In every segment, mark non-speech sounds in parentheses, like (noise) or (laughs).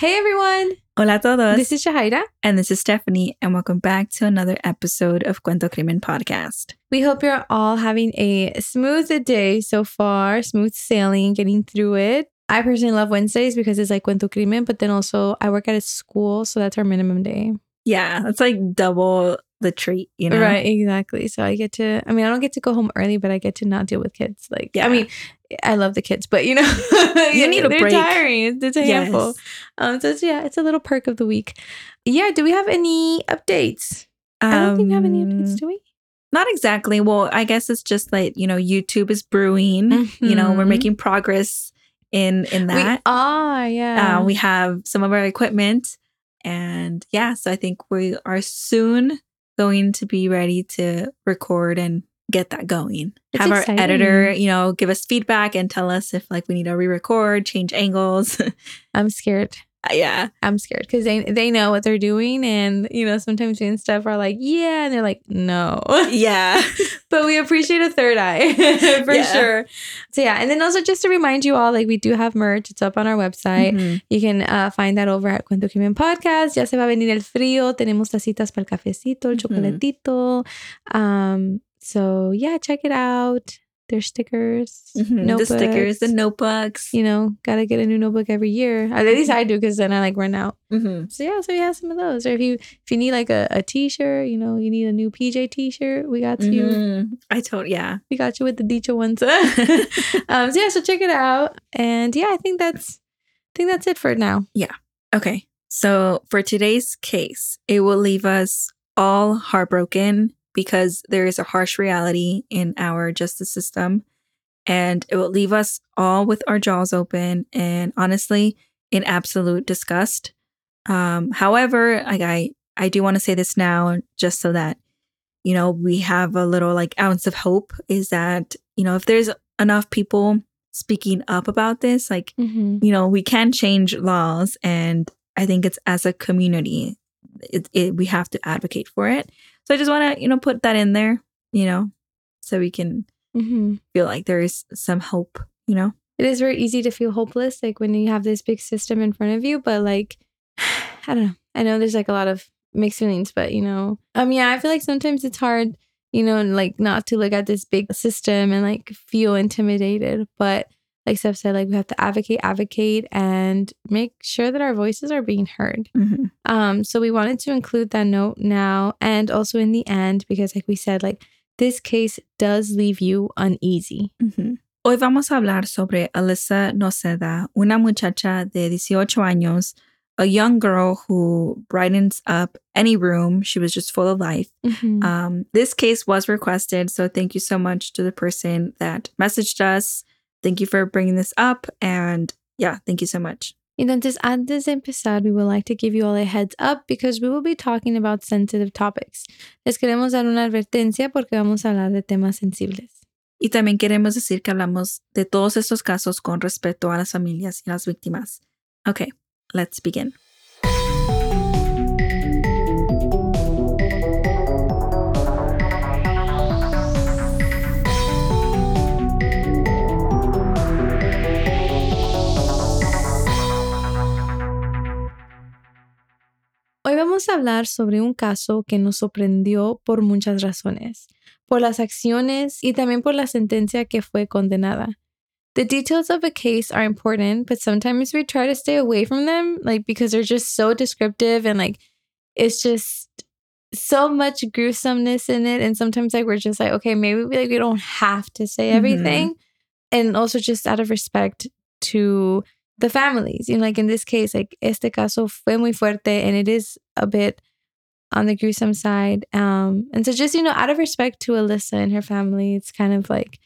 Hey everyone! Hola a todos. This is Shahaira. and this is Stephanie, and welcome back to another episode of Cuento Crimen podcast. We hope you're all having a smooth day so far, smooth sailing, getting through it. I personally love Wednesdays because it's like Cuento Crimen, but then also I work at a school, so that's our minimum day. Yeah, that's like double the treat, you know? Right, exactly. So I get to, I mean, I don't get to go home early, but I get to not deal with kids. Like, Yeah. I mean, I love the kids, but you know, (laughs) You need a (laughs) they're break. tiring. It's a handful. Yes. Um, so it's, yeah, it's a little perk of the week. Yeah, do we have any updates? I don't think we have any Um, updates, do we? Not exactly. Well, I guess it's just like, you know, YouTube is brewing. You know, we're Mhm. making progress in in that. We are, yeah. Uh, we have some of our equipment. And yeah, so I think we are soon going to be ready to record and get that going. It's have our editor, you know, give us feedback and tell us if like we need to re-record, change angles. (laughs) I'm scared. yeah. I'm scared because they they know what they're doing, and you know sometimes doing stuff are like, yeah, and they're like, no. (laughs) Yeah. but we appreciate a third eye (laughs) for Yeah. sure. So yeah, and then also just to remind you all, like we do have merch. It's up on our website. Mhm. You can uh, find that over at Cuento Crimen Podcast. Ya se va a venir el frío. Tenemos tacitas para el cafecito, el Ujú. chocolatito. Um, so yeah, check it out. There's stickers, Mhm. The stickers, the notebooks. notebooks. You know, gotta get a new notebook every year. At least I do, because then I like run out. Mhm. So yeah, so we have some of those. Or if you if you need like a, a t-shirt, you know, you need a new PJ t-shirt, we got you. Mhm. I told, yeah. We got you with the Dicho ones. (laughs) (laughs) um, so yeah, so check it out. And yeah, I think that's I think that's it for now. Yeah. Okay. So for today's case, it will leave us all heartbroken because there is a harsh reality in our justice system. And it will leave us all with our jaws open and honestly in absolute disgust. Um, however, like I, I do want to say this now just so that, you know, we have a little like ounce of hope is that, you know, if there's enough people speaking up about this, like Mm-hmm. you know, we can change laws, and I think it's as a community, it, it, we have to advocate for it. So I just want to, you know, put that in there, you know, so we can Mm-hmm. feel like there is some hope, you know. It is very easy to feel hopeless, like when you have this big system in front of you. But like, (sighs) I don't know. I know there's like a lot of mixed feelings, but you know, um, yeah, I feel like sometimes it's hard, you know, like not to look at this big system and like feel intimidated. But like Steph said, like we have to advocate, advocate, and make sure that our voices are being heard. Mhm. Um, so we wanted to include that note now and also in the end because, like we said, like this case does leave you uneasy. Ujú. Hoy vamos a hablar sobre Alyssa Noceda, una muchacha de 18 años, a young girl who brightens up any room. She was just full of life. Mhm. Um, this case was requested, so thank you so much to the person that messaged us. Thank you for bringing this up, and yeah, thank you so much. Entonces, antes de empezar, we would like to give you all a heads up because we will be talking about sensitive topics. Les queremos dar una advertencia porque vamos a hablar de temas sensibles. Y también queremos decir que hablamos de todos estos casos con respecto a las familias y las víctimas. Okay, let's begin. Vamos a hablar sobre un caso que nos sorprendió por muchas razones, por las acciones y también por la sentencia que fue condenada. The details of a case are important, but sometimes we try to stay away from them, like because they're just so descriptive and like it's just so much gruesomeness in it. And sometimes like we're just like, okay, maybe we, like we don't have to say Mhm. everything. And also just out of respect to the families. You know, like in this case, like este caso fue muy fuerte and it is a bit on the gruesome side. Um, and so just, you know, out of respect to Alyssa and her family, it's kind of like,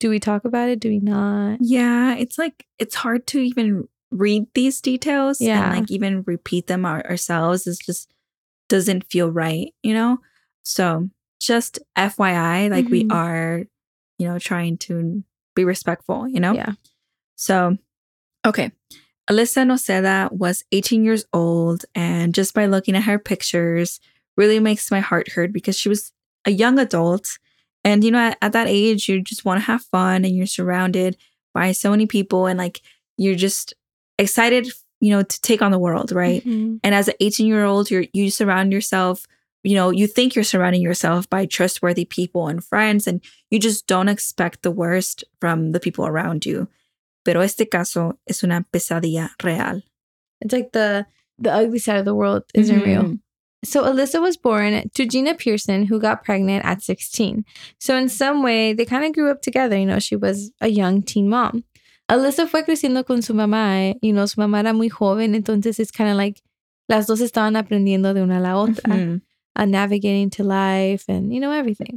do we talk about it? Do we not? Yeah, it's like it's hard to even read these details Yeah. and like even repeat them our- ourselves. It just doesn't feel right, you know? So just FYI, like we Mhm. are, you know, trying to be respectful, you know? Yeah. So, okay. Alyssa Noceda was 18 years old, and just by looking at her pictures, really makes my heart hurt because she was a young adult. And, you know, at, at that age, you just want to have fun and you're surrounded by so many people, and like you're just excited you know, to take on the world, right? Mhm. And as an 18 year old, you're you surround yourself, you know, you think you're surrounding yourself by trustworthy people and friends, and you just don't expect the worst from the people around you. Pero este caso es una pesadilla real. It's like the the ugly side of the world isn't real. So Alyssa was born to Gina Pearson, who got pregnant at 16. So in some way, they kind of grew up together. You know, she was a young teen mom. Alyssa fue creciendo con su mamá. You know, su mamá era muy joven, entonces it's kind of like las dos estaban aprendiendo de una a la otra, Mhm. uh, navigating to life and, you know, everything.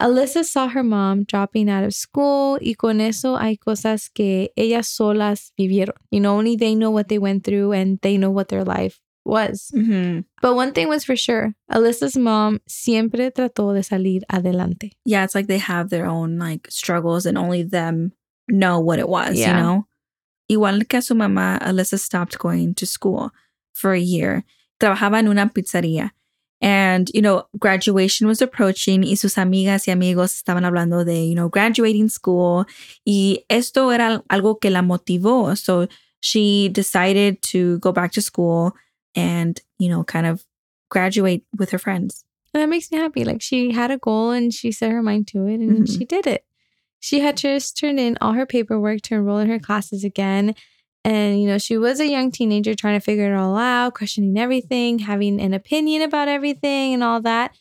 Alyssa saw her mom dropping out of school y con eso hay cosas que ellas solas vivieron. You know, only they know what they went through and they know what their life was. Mhm. But one thing was for sure, Alyssa's mom siempre trató de salir adelante. Yeah, it's like they have their own like struggles and only them know what it was, Yeah. you know? Igual que su mamá, Alyssa stopped going to school for a year. Trabajaba en una pizzería. And, you know, graduation was approaching y sus amigas y amigos estaban hablando de, you know, graduating school. Y esto era algo que la motivó. So she decided to go back to school and, you know, kind of graduate with her friends. And that makes me happy. Like she had a goal and she set her mind to it and Mhm. she did it. She had just turned in all her paperwork to enroll in her classes again. And, you know, she was a young teenager trying to figure it all out, questioning everything, having an opinion about everything and all that.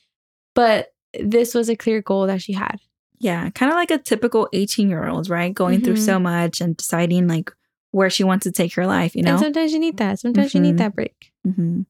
But this was a clear goal that she had. Yeah, kind of like a typical 18 year old, right? Going through Mhm. so much and deciding like where she wants to take her life, you know? And sometimes you need that. Sometimes you need Mhm. that break. hmm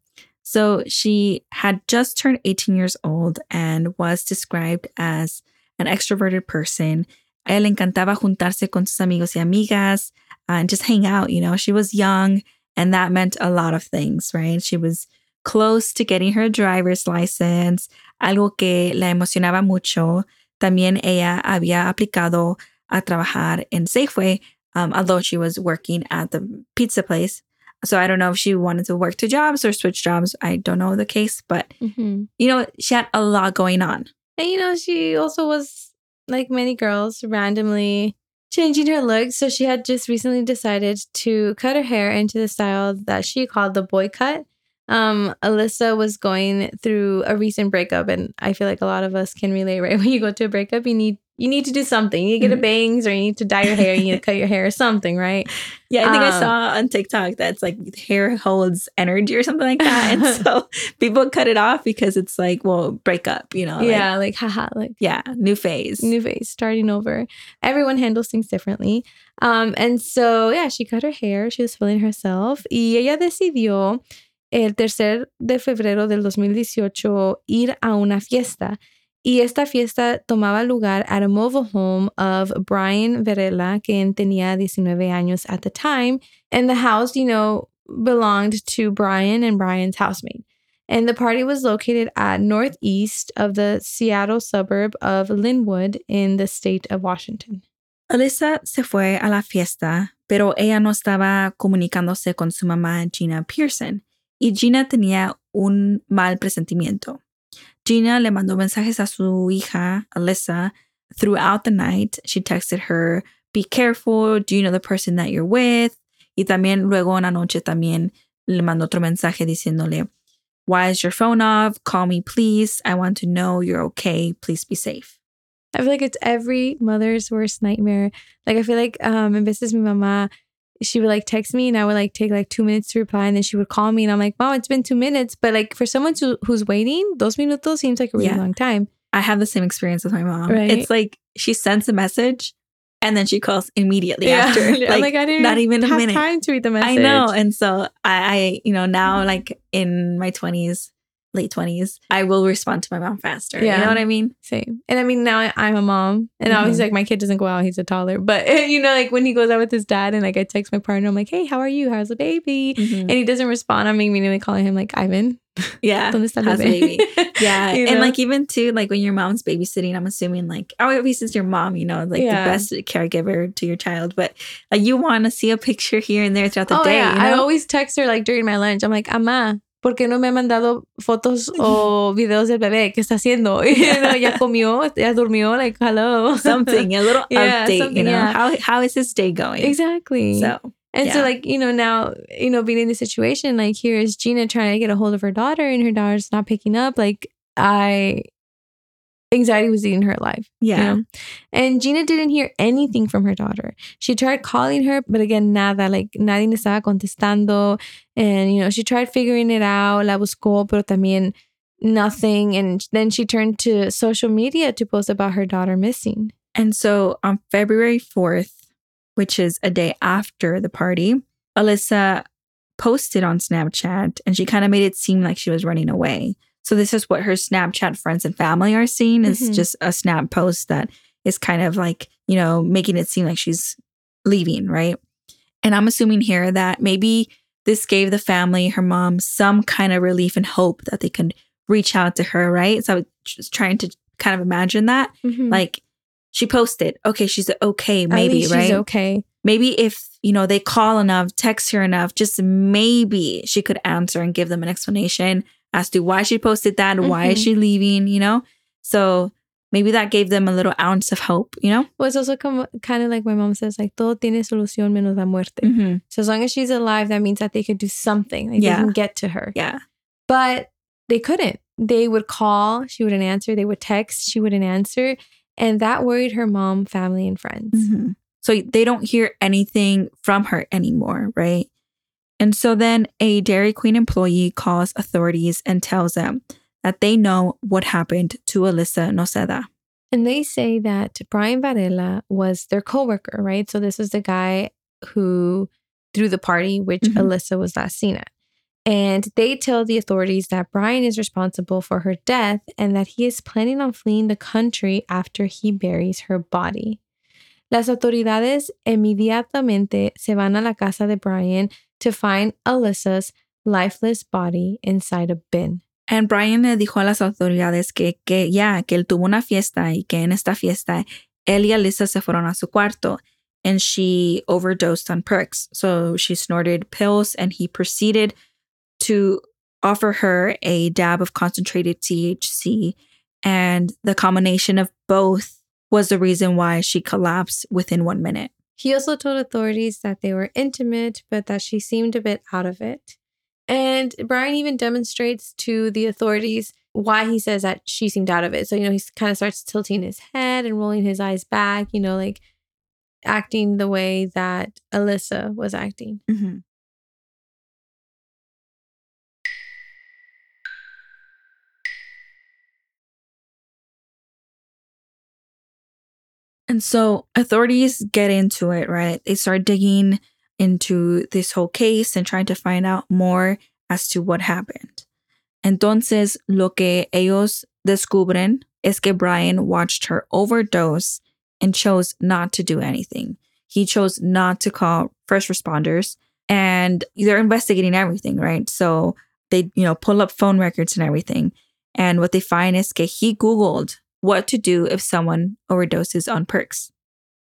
So she had just turned 18 years old and was described as an extroverted person. A ella le encantaba juntarse con sus amigos y amigas uh, and just hang out, you know? She was young and that meant a lot of things, right? She was close to getting her driver's license, algo que la emocionaba mucho. También ella había aplicado a trabajar en Safeway, um, although she was working at the pizza place. So I don't know if she wanted to work two jobs or switch jobs. I don't know the case, but Mm-hmm. you know, she had a lot going on. And you know, she also was like many girls, randomly changing her look. So she had just recently decided to cut her hair into the style that she called the boy cut. Um, Alyssa was going through a recent breakup, and I feel like a lot of us can relate, right? (laughs) When you go to a breakup, you need you need to do something. You get a Mhm. bangs or you need to dye your hair, you need to cut your hair or something, right? (laughs) Yeah, I think I Um, saw on TikTok that's like hair holds energy or something like that. And (laughs) so people cut it off because it's like, well, break up, you know? like, yeah, like haha, like yeah, new phase. new phase, starting over. Everyone handles things differently. Um, and so, yeah, she cut her hair. She was feeling herself. Y ella decidió el tercer de febrero del 2018 ir a una fiesta. Y esta fiesta tomaba lugar at a mobile home of Brian Varela, quien tenía 19 años at the time. And the house, you know, belonged to Brian and Brian's housemate. And the party was located at northeast of the Seattle suburb of Linwood in the state of Washington. Alyssa se fue a la fiesta, pero ella no estaba comunicándose con su mamá Gina Pearson. Y Gina tenía un mal presentimiento. Gina le mandó mensajes a su hija, Alyssa, throughout the night. She texted her, Be careful. Do you know the person that you're with? Y también luego en la noche también le mandó otro mensaje diciéndole, Why is your phone off? Call me, please. I want to know you're okay. Please be safe. I feel like it's every mother's worst nightmare. Like I feel like um in veces mi mamá, she would like text me and I would like take like two minutes to reply and then she would call me and I'm like, Mom, it's been two minutes. But like for someone who's waiting, those minutos seems like a really Yeah. long time. I have the same experience with my mom. Right. It's like she sends a message and then she calls immediately after. (laughs) I'm like, I didn't not even a have minute. time to read the message. I know. And so I, I, you know, now mm-hmm. like in my 20s, late 20s, I will respond to my mom faster. Yeah. You know what I mean? Same. And I mean, now I'm a mom, and always Mhm. like my kid doesn't go out; he's a toddler. But (laughs) you know, like when he goes out with his dad, and like I text my partner, I'm like, "Hey, how are you? How's the baby?" And he doesn't respond. I'm immediately calling him like Ivan. Yeah. ¿Dónde está el how's the baby? Yeah. (laughs) You and like even too, like when your mom's babysitting, I'm assuming like, oh, at least it's your mom, you know, like Yeah. the best caregiver to your child. But like you want to see a picture here and there throughout the oh day. yeah, you I always text her like during my lunch. I'm like, "Ama, ¿por qué no me ha mandado fotos (laughs) o videos del bebé? ¿Qué está haciendo? (laughs) You know, ya (laughs) comió, ya durmió. Like, hello, something, a little Yeah, update, you know, yeah. how how is this day going? exactly. So And so, like, you know, now, you know, being in the situation, like, here is Gina trying to get a hold of her daughter and her daughter's not picking up. Like, I, anxiety was eating her alive. you Yeah. know? And Gina didn't hear anything from her daughter. She tried calling her, but again, nada. Like, nadie estaba contestando. And, you know, she tried figuring it out. La buscó, pero también nothing. And then she turned to social media to post about her daughter missing. And so on February 4th, which is a day after the party, Alyssa posted on Snapchat and she kind of made it seem like she was running away. So this is what her Snapchat friends and family are seeing is Mhm. just a snap post that is kind of like, you know, making it seem like she's leaving, right? And I'm assuming here that maybe this gave the family, her mom, some kind of relief and hope that they could reach out to her, right? So I was just trying to kind of imagine that Like, like she posted okay she's okay maybe she's right okay. maybe if you know they call enough text her enough just maybe she could answer and give them an explanation as to why she posted that why is she leaving you know so maybe that gave them a little ounce of hope you know Well, it's also kind of like my mom says, like, todo tiene solución menos la muerte. mm-hmm. So as long as she's alive, that means that they could do something. Like Yeah. they can get to her. yeah But they couldn't. They would call, she wouldn't answer. They would text, she wouldn't answer. And that worried her mom, family, and friends. Mhm. so they don't hear anything from her anymore right and so then a dairy queen employee calls authorities and tells them that they know what happened to alyssa noceda And they say that Brian Varela was their coworker, right? So this was the guy who threw the party, which Mhm. Alyssa was last seen at. And they tell the authorities that Brian is responsible for her death and that he is planning on fleeing the country after he buries her body. Las autoridades inmediatamente se van a la casa de Brian to find Alyssa's lifeless body inside a bin. And Brian le dijo a las autoridades que, que ya, que él tuvo una fiesta y que en esta fiesta él y Alyssa se fueron a su cuarto and she overdosed on perks. So she snorted pills and he proceeded to offer her a dab of concentrated THC. And the combination of both was the reason why she collapsed within one minute. He also told authorities that they were intimate, but that she seemed a bit out of it. And Brian even demonstrates to the authorities why he says that she seemed out of it. So, you know, he kind of starts tilting his head and rolling his eyes back, you know, like acting the way that Alyssa was acting. Mm-hmm. And so authorities get into it, right? They start digging into this whole case and trying to find out more as to what happened. Entonces, lo que ellos descubren es que Brian watched her overdose and chose not to do anything. He chose not to call first responders and they're investigating everything, right? So they, you know, pull up phone records and everything. And what they find is que he Googled what to do if someone overdoses on perks.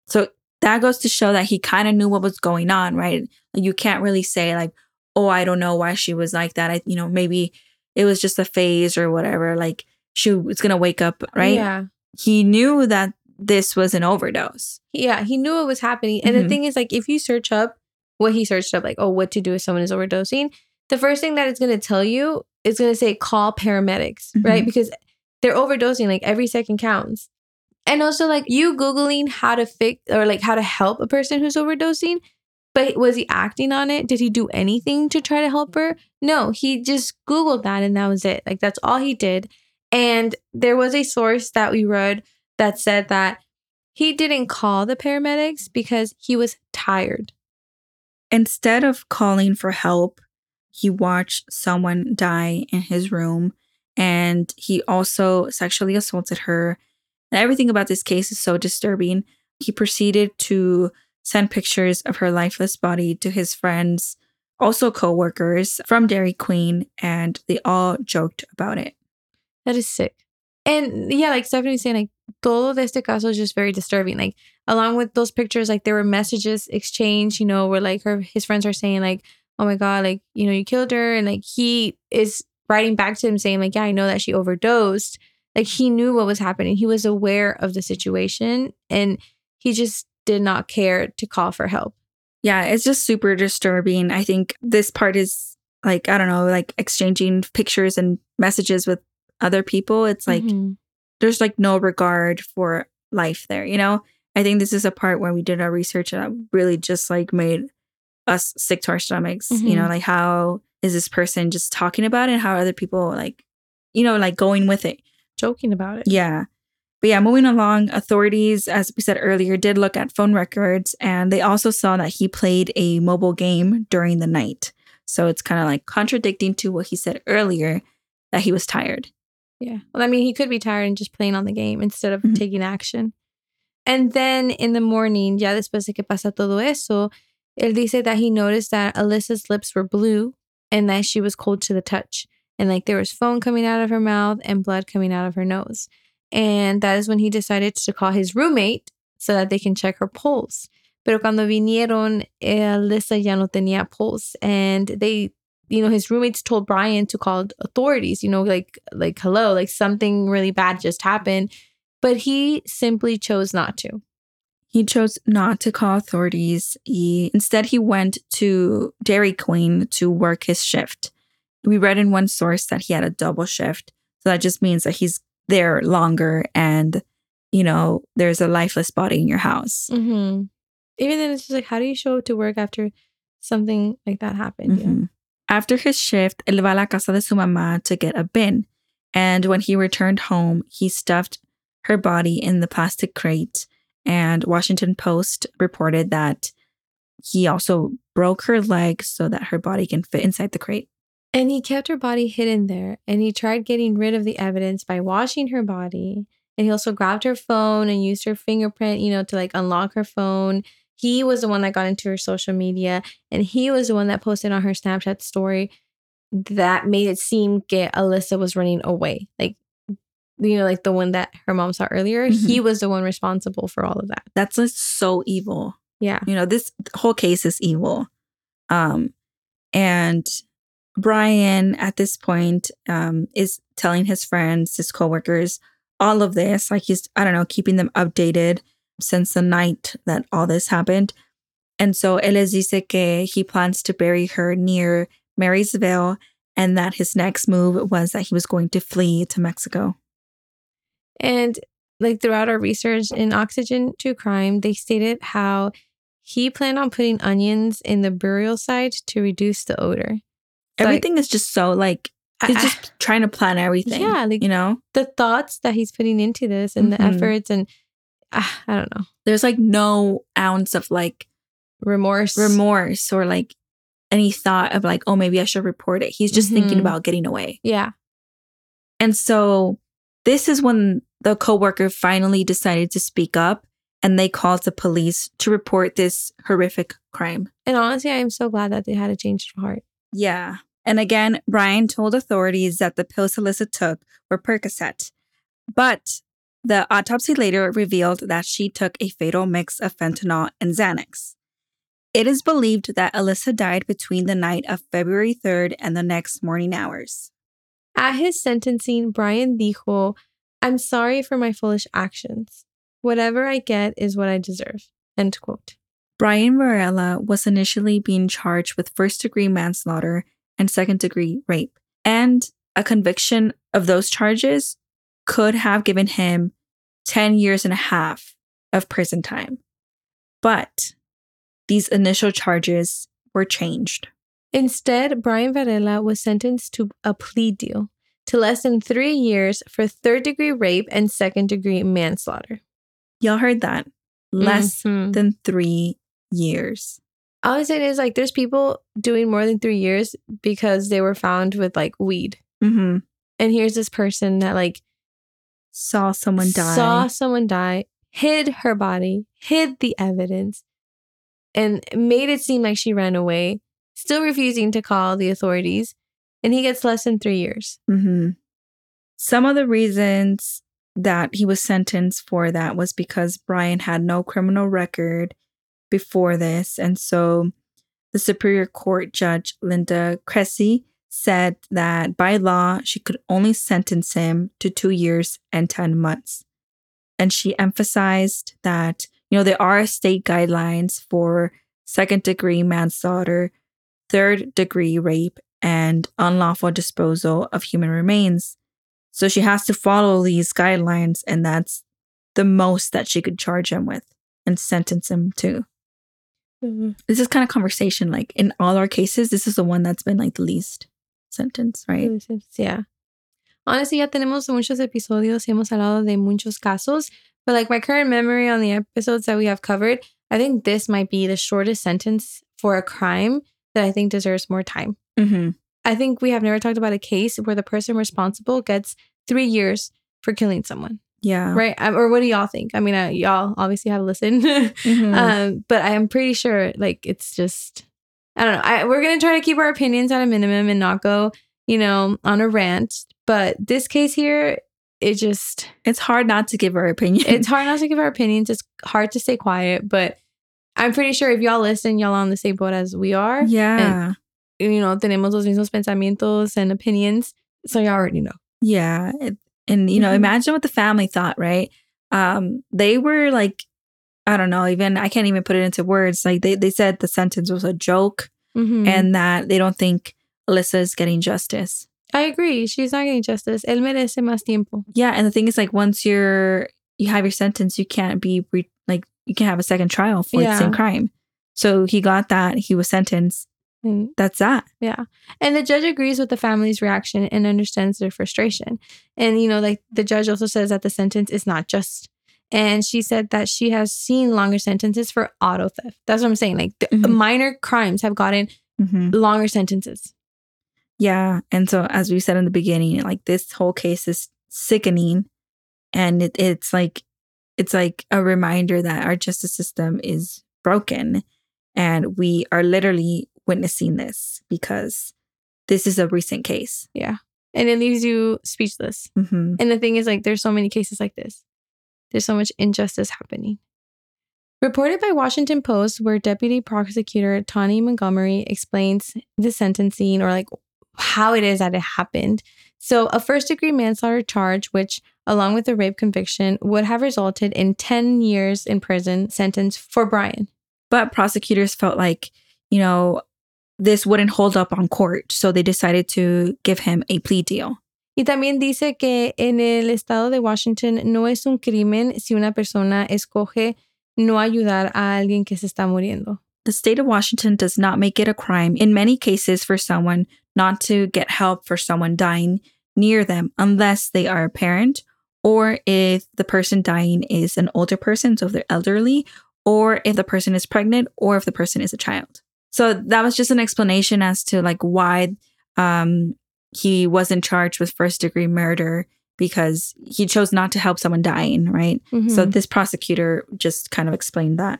So that goes to show that he kind of knew what was going on, right? You can't really say like, "Oh, I don't know why she was like that." I, you know, maybe it was just a phase or whatever. Like she was gonna wake up, right? Yeah. He knew that this was an overdose. Yeah. He knew it was happening. And the Mhm. thing is, like, if you search up what he searched up, like, oh, what to do if someone is overdosing, the first thing that it's going to tell you is going to say call paramedics, right? Mhm. Because they're overdosing, like, every second counts. And also, like, you Googling how to fix or like how to help a person who's overdosing, but was he acting on it? Did he do anything to try to help her? No, he just Googled that and that was it. Like, that's all he did. And there was a source that we read that said that he didn't call the paramedics because he was tired. Instead of calling for help, he watched someone die in his room and he also sexually assaulted her. And everything about this case is so disturbing. He proceeded to send pictures of her lifeless body to his friends, also coworkers from Dairy Queen, and they all joked about it. That is sick. And yeah, like Stephanie was saying, like todo este caso is just very disturbing. Like along with those pictures, like there were messages exchanged, you know, where like her his friends are saying like, oh my god, like you know you killed her, and like he is writing back to him saying like, yeah, I know that she overdosed. Like he knew what was happening. He was aware of the situation, and he just did not care to call for help. Yeah, it's just super disturbing. I think this part is like, I don't know, like exchanging pictures and messages with other people. It's like Mhm. there's like no regard for life there, you know? I think this is a part where we did our research and it really just like made us sick to our stomachs. You know, Mhm. like how is this person just talking about it and how are other people like, you know, like going with it. joking about it. Yeah. But yeah, moving along, authorities, as we said earlier, did look at phone records and they also saw that he played a mobile game during the night. So it's kind of like contradicting to what he said earlier that he was tired. Yeah. Well, I mean, he could be tired and just playing on the game instead of Mhm. taking action. And then in the morning, ya después de que pasa todo eso, él dice that he noticed that Alyssa's lips were blue and that she was cold to the touch. And like there was foam coming out of her mouth and blood coming out of her nose. And that is when he decided to call his roommate so that they can check her pulse. Pero cuando vinieron, Alyssa ya no tenía pulse. And they you know his roommates told Brian to call authorities you know like like hello like something really bad just happened but he simply chose not to He chose not to call authorities. He, instead, he went to Dairy Queen to work his shift. We read in one source that he had a double shift. So that just means that he's there longer and, you know, there's a lifeless body in your house. mm-hmm. even then it's just like how do you show up to work after something like that happened know? Mhm. After his shift, él va a la casa de su mamá to get a bin. And when he returned home, he stuffed her body in the plastic crate. And Washington Post reported that he also broke her leg so that her body can fit inside the crate. and he kept her body hidden there and he tried getting rid of the evidence by washing her body and he also grabbed her phone and used her fingerprint you know to like unlock her phone he was the one that got into her social media and he was the one that posted on her snapchat story that made it seem que alyssa was running away like you know like the one that her mom saw earlier he was the one responsible for all of that That's just so evil. yeah You know, this whole case is evil. Um, and Brian, at this point, um, is telling his friends, his coworkers, all of this. Like he's, I don't know, keeping them updated since the night that all this happened. And so él les dice que he plans to bury her near Marysville and that his next move was that he was going to flee to Mexico. And like throughout our research in Oxygen True Crime, they stated how he planned on putting onions in the burial site to reduce the odor. So, Everything is just so like, he's I- just trying to plan everything. Yeah, like- you know? the thoughts that he's putting into this and Mhm. the efforts and ah, I don't know there's like no ounce of like remorse. remorse or like any thought of like, oh, maybe I should report it. He's just thinking Mhm. about getting away. Yeah, And so this is when the coworker finally decided to speak up and they called the police to report this horrific crime. and honestly, I am so glad that they had a change of heart. Yeah. And again, Brian told authorities that the pills Alyssa took were Percocet. But the autopsy later revealed that she took a fatal mix of fentanyl and Xanax. It is believed that Alyssa died between the night of February 3rd and the next morning hours. At his sentencing, Brian dijo, "I'm sorry for my foolish actions. Whatever I get is what I deserve." End quote. Brian Varela was initially being charged with first degree manslaughter and second degree rape. And a conviction of those charges could have given him 10 years and a half of prison time. But these initial charges were changed. Instead, Brian Varela was sentenced to a plea deal to less than three years for third degree rape and second degree manslaughter. Y'all heard that? Less Mhm. than three years. All I'm saying is like there's people doing more than three years because they were found with like weed. Mm-hmm. And here's this person that like Saw someone die. saw someone die, hid her body, hid the evidence, and made it seem like she ran away, still refusing to call the authorities. And he gets less than three years. hmm Some of the reasons that he was sentenced for that was because Brian had no criminal record before this. And so the Superior Court Judge Linda Krese said that by law, she could only sentence him to two years and 10 months. And she emphasized that, you know, there are state guidelines for second degree manslaughter, third degree rape, and unlawful disposal of human remains. So she has to follow these guidelines, and that's the most that she could charge him with and sentence him to. Mm-hmm. This is kind of conversation. Like in all our cases, this is the one that's been like the least sentence, right? Yeah. Honestly, ya tenemos muchos episodios y hemos hablado de muchos casos, but like my current memory on the episodes that we have covered, I think this might be the shortest sentence for a crime that I think deserves more time. Mm-hmm. I think we have never talked about a case where the person responsible gets three years for killing someone, Yeah. right? Um, or what do y'all think? I mean, uh, y'all obviously have listened, (laughs) Mhm. um, but I am pretty sure like it's just I don't know. I, we're gonna try to keep our opinions at a minimum and not go, you know, on a rant. But this case here, it just it's hard not to give our opinion. it's hard not to give our opinions. It's hard to stay quiet, but I'm pretty sure if y'all listen, y'all on the same boat as we are. yeah. You know, tenemos los mismos pensamientos and opinions. So y'all already know. Yeah. It- and, you know, Mhm. imagine what the family thought, right? Um, they were like, I don't know, even I can't even put it into words. Like they, they said the sentence was a joke Mhm. and that they don't think Alyssa is getting justice. I agree. She's not getting justice. Él merece más tiempo. Yeah. And the thing is, like, once you're, you have your sentence, you can't be, re- like, you can have a second trial for the same crime. So he got that. He was sentenced. And That's that. Yeah. And the judge agrees with the family's reaction and understands their frustration. And, you know, like the judge also says that the sentence is not just. And she said that she has seen longer sentences for auto theft. That's what I'm saying. Like the Mhm. minor crimes have gotten hmm longer sentences. Yeah. And so, as we said in the beginning, like this whole case is sickening. And it, it's like, it's like a reminder that our justice system is broken. And we are literally witnessing this because this is a recent case. Yeah. And it leaves you speechless. hmm And the thing is, like, there's so many cases like this. There's so much injustice happening. Reported by Washington Post, where Deputy Prosecutor Tawny Montgomery explains the sentencing or like how it is that it happened. So, a first degree manslaughter charge, which, along with the rape conviction, would have resulted in 10 years in prison sentence for Brian. But prosecutors felt like, you know, this wouldn't hold up on court. So they decided to give him a plea deal. Y también dice que en el estado de Washington no es un crimen si una persona escoge no ayudar a alguien que se está muriendo. The state of Washington does not make it a crime in many cases for someone not to get help for someone dying near them unless they are a parent or if the person dying is an older person, so if they're elderly, or if the person is pregnant, or if the person is a child. So that was just an explanation as to like why um, he wasn't charged with first degree murder because he chose not to help someone dying, right? So Mhm. this prosecutor just kind of explained that.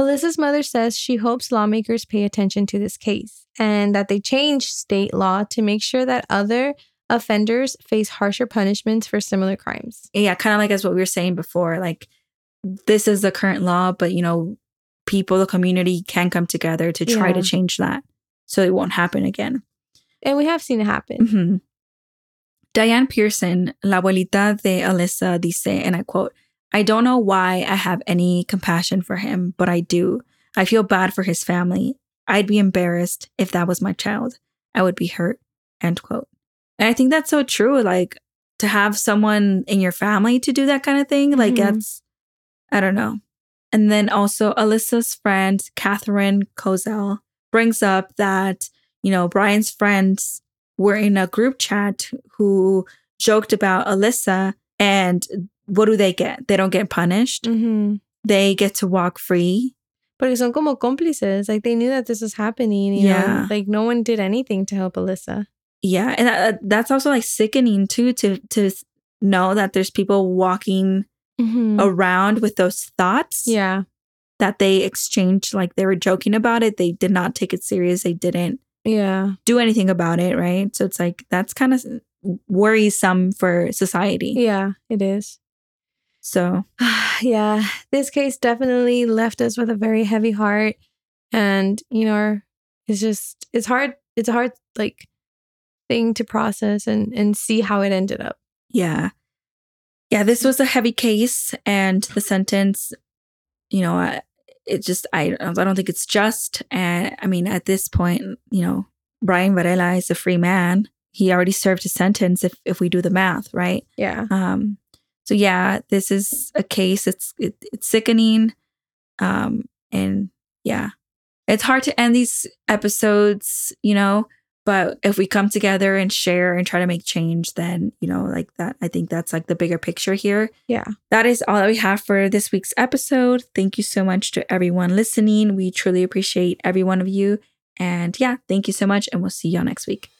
Alyssa's mother says she hopes lawmakers pay attention to this case and that they change state law to make sure that other offenders face harsher punishments for similar crimes. yeah, kind of like as what we were saying before, like this is the current law, but you know, people, the community can come together to try to change that so it won't happen again. And we have seen it happen. Mhm. Diane Pearson, la abuelita de Alyssa, dice, and I quote, I don't know why I have any compassion for him, but I do. I feel bad for his family. I'd be embarrassed if that was my child. I would be hurt. End quote. And I think that's so true. Like to have someone in your family to do that kind of thing, like Mhm. that's, I don't know. And then also Alyssa's friend, Catherine Kozel, brings up that, you know, Brian's friends were in a group chat who joked about Alyssa and what do they get? They don't get punished. Mhm. They get to walk free. Porque son como cómplices. Like they knew that this was happening. You Yeah. Know? Like no one did anything to help Alyssa. Yeah, and that, that's also like sickening too to to know that there's people walking mm-hmm. around with those thoughts. Yeah. that they exchanged like they were joking about it. They did not take it serious. They didn't Yeah. do anything about it, right? So it's like that's kind of worrisome for society. Yeah, it is. So (sighs) yeah, this case definitely left us with a very heavy heart. And, you know, it's just, it's hard, it's hard, like, thing to process and, and see how it ended up. yeah, yeah, this was a heavy case, and the sentence, you know, uh, it just I I don't think it's just. And I mean, at this point, you know, Brian Varela is a free man. He already served his sentence if if we do the math, right? Yeah. Um, so yeah, this is a case. It's it, it's sickening, um, and yeah, it's hard to end these episodes, you know. But if we come together and share and try to make change, then you know, like that, I think that's like the bigger picture here. Yeah. That is all that we have for this week's episode. Thank you so much to everyone listening. We truly appreciate every one of you. And yeah, thank you so much, and we'll see y'all next week.